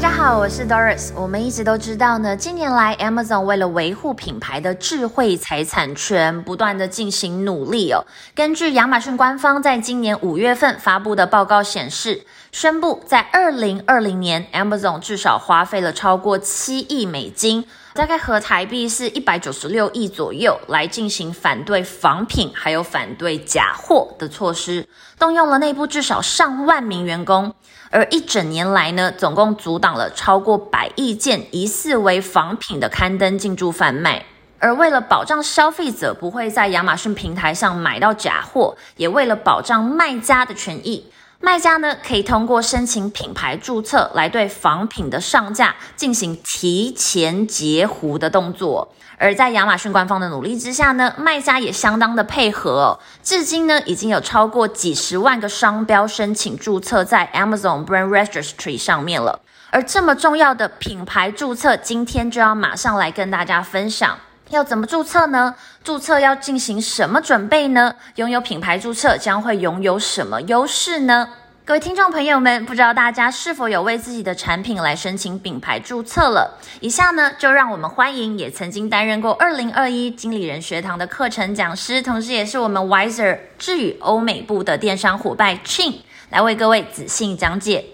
大家好，我是 Doris。我们一直都知道呢，近年来 Amazon 为了维护品牌的智慧财产权，不断的进行努力哦。根据亚马逊官方在今年五月份发布的报告显示，宣布在二零二零年，Amazon 至少花费了超过七亿美金。大概和台币是一百九十六亿左右，来进行反对仿品还有反对假货的措施，动用了内部至少上万名员工，而一整年来呢，总共阻挡了超过百亿件疑似为仿品的刊登进驻贩卖。而为了保障消费者不会在亚马逊平台上买到假货，也为了保障卖家的权益。卖家呢，可以通过申请品牌注册来对仿品的上架进行提前截胡的动作。而在亚马逊官方的努力之下呢，卖家也相当的配合哦。至今呢，已经有超过几十万个商标申请注册在 Amazon Brand Registry 上面了。而这么重要的品牌注册，今天就要马上来跟大家分享。要怎么注册呢？注册要进行什么准备呢？拥有品牌注册将会拥有什么优势呢？各位听众朋友们，不知道大家是否有为自己的产品来申请品牌注册了？以下呢，就让我们欢迎也曾经担任过二零二一经理人学堂的课程讲师，同时也是我们 Wiser 智宇欧美部的电商伙伴 Chin 来为各位仔细讲解。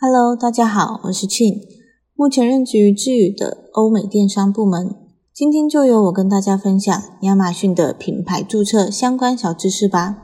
Hello，大家好，我是 Chin，目前任职于智宇的欧美电商部门。今天就由我跟大家分享亚马逊的品牌注册相关小知识吧。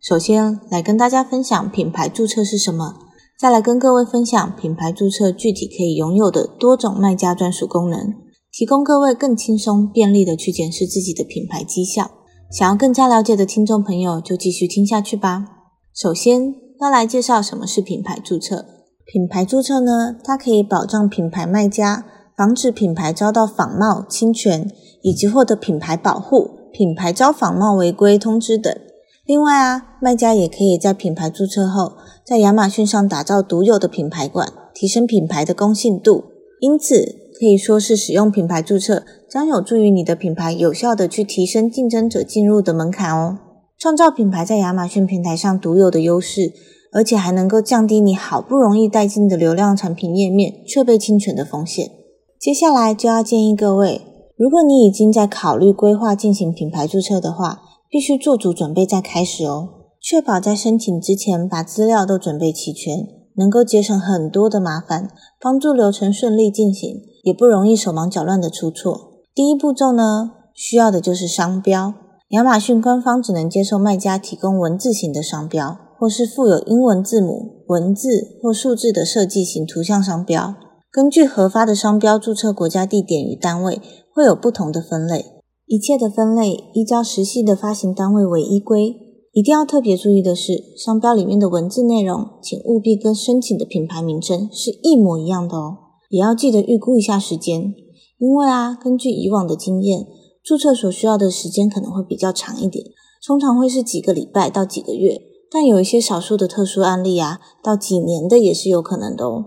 首先来跟大家分享品牌注册是什么，再来跟各位分享品牌注册具体可以拥有的多种卖家专属功能，提供各位更轻松便利的去检视自己的品牌绩效。想要更加了解的听众朋友就继续听下去吧。首先要来介绍什么是品牌注册。品牌注册呢，它可以保障品牌卖家。防止品牌遭到仿冒侵权，以及获得品牌保护、品牌遭仿冒违规通知等。另外啊，卖家也可以在品牌注册后，在亚马逊上打造独有的品牌馆，提升品牌的公信度。因此，可以说是使用品牌注册，将有助于你的品牌有效的去提升竞争者进入的门槛哦，创造品牌在亚马逊平台上独有的优势，而且还能够降低你好不容易带进的流量产品页面却被侵权的风险。接下来就要建议各位，如果你已经在考虑规划进行品牌注册的话，必须做足准备再开始哦，确保在申请之前把资料都准备齐全，能够节省很多的麻烦，帮助流程顺利进行，也不容易手忙脚乱的出错。第一步骤呢，需要的就是商标。亚马逊官方只能接受卖家提供文字型的商标，或是附有英文字母、文字或数字的设计型图像商标。根据核发的商标注册国家地点与单位，会有不同的分类。一切的分类依照实际的发行单位为依归。一定要特别注意的是，商标里面的文字内容，请务必跟申请的品牌名称是一模一样的哦。也要记得预估一下时间，因为啊，根据以往的经验，注册所需要的时间可能会比较长一点，通常会是几个礼拜到几个月。但有一些少数的特殊案例啊，到几年的也是有可能的哦。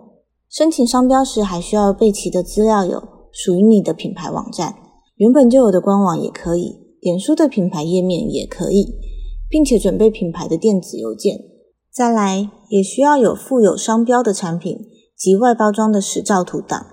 申请商标时，还需要备齐的资料有属于你的品牌网站，原本就有的官网也可以，脸书的品牌页面也可以，并且准备品牌的电子邮件。再来，也需要有附有商标的产品及外包装的实照图档。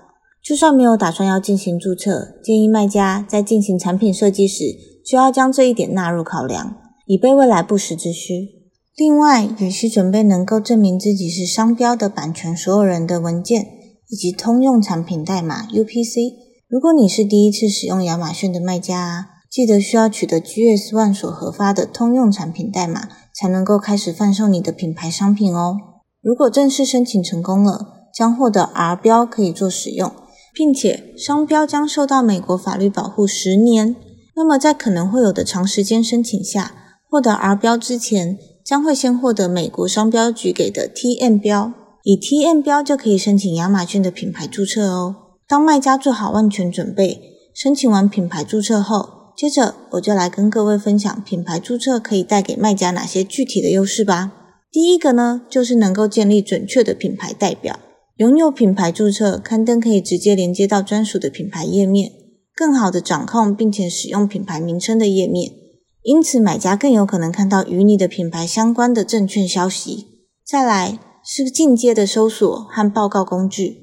就算没有打算要进行注册，建议卖家在进行产品设计时，就要将这一点纳入考量，以备未来不时之需。另外，也需准备能够证明自己是商标的版权所有人的文件，以及通用产品代码 UPC。如果你是第一次使用亚马逊的卖家啊，记得需要取得 GS One 所核发的通用产品代码，才能够开始贩售你的品牌商品哦。如果正式申请成功了，将获得 R 标可以做使用，并且商标将受到美国法律保护十年。那么在可能会有的长时间申请下，获得 R 标之前，将会先获得美国商标局给的 TM 标，以 TM 标就可以申请亚马逊的品牌注册哦。当卖家做好万全准备，申请完品牌注册后，接着我就来跟各位分享品牌注册可以带给卖家哪些具体的优势吧。第一个呢，就是能够建立准确的品牌代表。拥有品牌注册，刊登可以直接连接到专属的品牌页面，更好的掌控并且使用品牌名称的页面。因此，买家更有可能看到与你的品牌相关的证券消息。再来是进阶的搜索和报告工具。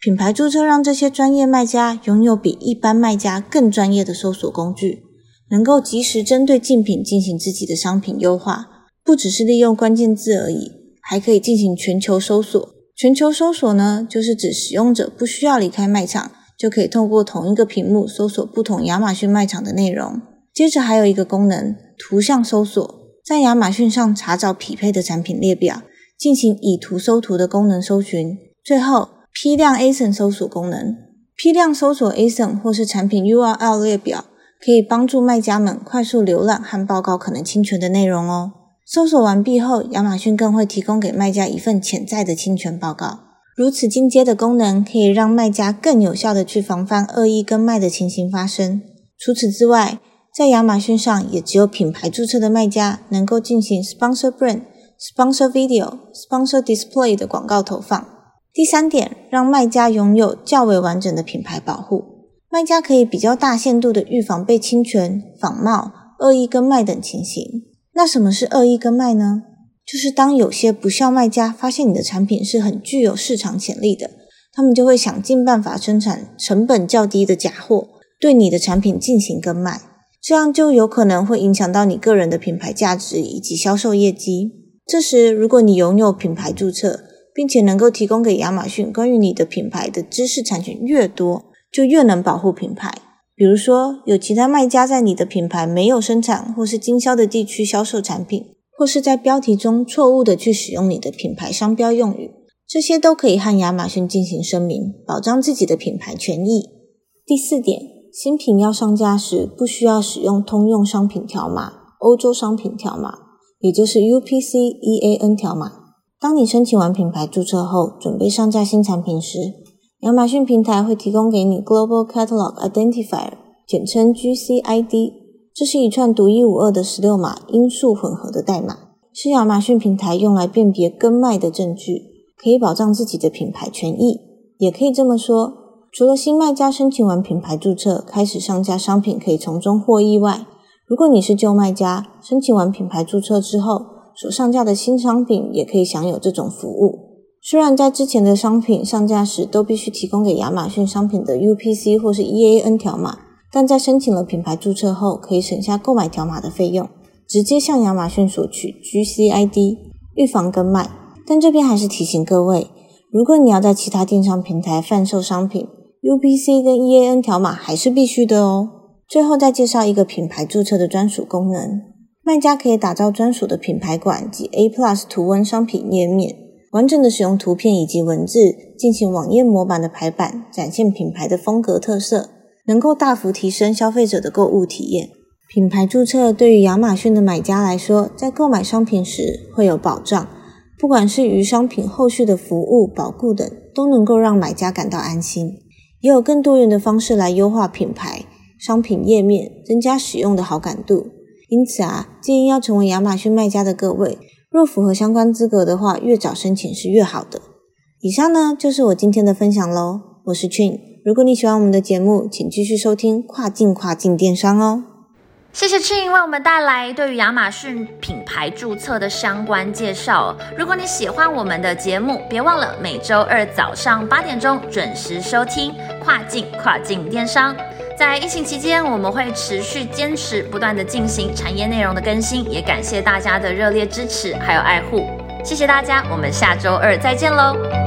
品牌注册让这些专业卖家拥有比一般卖家更专业的搜索工具，能够及时针对竞品进行自己的商品优化。不只是利用关键字而已，还可以进行全球搜索。全球搜索呢，就是指使用者不需要离开卖场，就可以透过同一个屏幕搜索不同亚马逊卖场的内容。接着还有一个功能，图像搜索，在亚马逊上查找匹配的产品列表，进行以图搜图的功能搜寻。最后。批量 ASIN 搜索功能，批量搜索 ASIN 或是产品 URL 列表，可以帮助卖家们快速浏览和报告可能侵权的内容哦。搜索完毕后，亚马逊更会提供给卖家一份潜在的侵权报告。如此进阶的功能，可以让卖家更有效的去防范恶意跟卖的情形发生。除此之外，在亚马逊上，也只有品牌注册的卖家能够进行 Sponsor Brand、Sponsor Video、Sponsor Display 的广告投放。第三点，让卖家拥有较为完整的品牌保护。卖家可以比较大限度的预防被侵权、仿冒、恶意跟卖等情形。那什么是恶意跟卖呢？就是当有些不孝卖家发现你的产品是很具有市场潜力的，他们就会想尽办法生产成本较低的假货，对你的产品进行跟卖，这样就有可能会影响到你个人的品牌价值以及销售业绩。这时，如果你拥有品牌注册，并且能够提供给亚马逊关于你的品牌的知识产权越多，就越能保护品牌。比如说，有其他卖家在你的品牌没有生产或是经销的地区销售产品，或是在标题中错误的去使用你的品牌商标用语，这些都可以和亚马逊进行声明，保障自己的品牌权益。第四点，新品要上架时，不需要使用通用商品条码、欧洲商品条码，也就是 UPC EAN 条码。当你申请完品牌注册后，准备上架新产品时，亚马逊平台会提供给你 Global Catalog Identifier，简称 GCID。这是一串独一无二的十六码因数混合的代码，是亚马逊平台用来辨别跟卖的证据，可以保障自己的品牌权益。也可以这么说，除了新卖家申请完品牌注册开始上架商品可以从中获益外，如果你是旧卖家，申请完品牌注册之后，所上架的新商品也可以享有这种服务。虽然在之前的商品上架时都必须提供给亚马逊商品的 UPC 或是 EAN 条码，但在申请了品牌注册后，可以省下购买条码的费用，直接向亚马逊索取 GCID，预防跟卖。但这边还是提醒各位，如果你要在其他电商平台贩售商品，UPC 跟 EAN 条码还是必须的哦。最后再介绍一个品牌注册的专属功能。卖家可以打造专属的品牌馆及 A Plus 图文商品页面，完整的使用图片以及文字进行网页模板的排版，展现品牌的风格特色，能够大幅提升消费者的购物体验。品牌注册对于亚马逊的买家来说，在购买商品时会有保障，不管是于商品后续的服务、保固等，都能够让买家感到安心。也有更多元的方式来优化品牌商品页面，增加使用的好感度。因此啊，建议要成为亚马逊卖家的各位，若符合相关资格的话，越早申请是越好的。以上呢就是我今天的分享喽，我是 Chin。如果你喜欢我们的节目，请继续收听跨境跨境电商哦。谢谢 Chin 为我们带来对于亚马逊品牌注册的相关介绍。如果你喜欢我们的节目，别忘了每周二早上八点钟准时收听跨境跨境电商。在疫情期间，我们会持续坚持不断的进行产业内容的更新，也感谢大家的热烈支持还有爱护，谢谢大家，我们下周二再见喽。